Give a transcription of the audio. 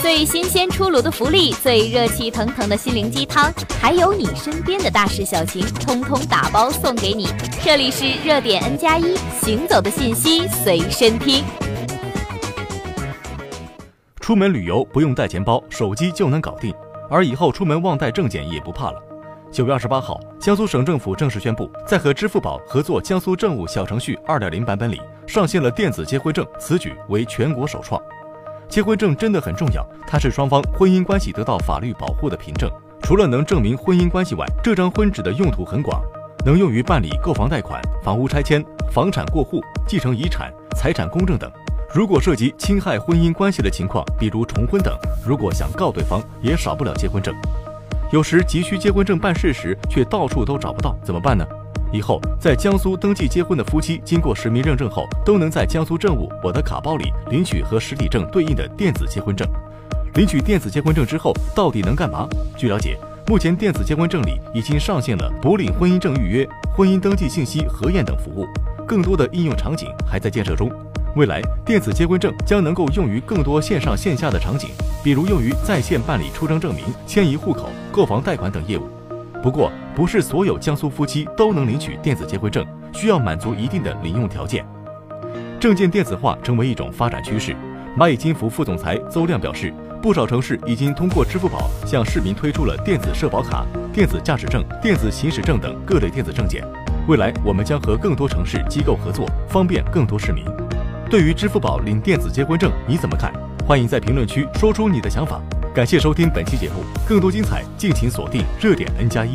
最新鲜出炉的福利，最热气腾腾的心灵鸡汤，还有你身边的大事小情，通通打包送给你。这里是热点 N 加一，行走的信息随身听。出门旅游不用带钱包，手机就能搞定，而以后出门忘带证件也不怕了。九月二十八号，江苏省政府正式宣布，在和支付宝合作江苏政务小程序二点零版本里，上线了电子结婚证，此举为全国首创。结婚证真的很重要，它是双方婚姻关系得到法律保护的凭证。除了能证明婚姻关系外，这张婚纸的用途很广，能用于办理购房贷款、房屋拆迁、房产过户、继承遗产、财产公证等。如果涉及侵害婚姻关系的情况，比如重婚等，如果想告对方，也少不了结婚证。有时急需结婚证办事时，却到处都找不到，怎么办呢？以后在江苏登记结婚的夫妻，经过实名认证后，都能在江苏政务我的卡包里领取和实体证对应的电子结婚证。领取电子结婚证之后，到底能干嘛？据了解，目前电子结婚证里已经上线了补领婚姻证预约、婚姻登记信息核验等服务，更多的应用场景还在建设中。未来，电子结婚证将能够用于更多线上线下的场景，比如用于在线办理出生证明、迁移户口、购房贷款等业务。不过，不是所有江苏夫妻都能领取电子结婚证，需要满足一定的领用条件。证件电子化成为一种发展趋势。蚂蚁金服副总裁邹亮表示，不少城市已经通过支付宝向市民推出了电子社保卡、电子驾驶证、电子行驶证等各类电子证件。未来，我们将和更多城市机构合作，方便更多市民。对于支付宝领电子结婚证，你怎么看？欢迎在评论区说出你的想法。感谢收听本期节目，更多精彩敬请锁定热点 N 加一。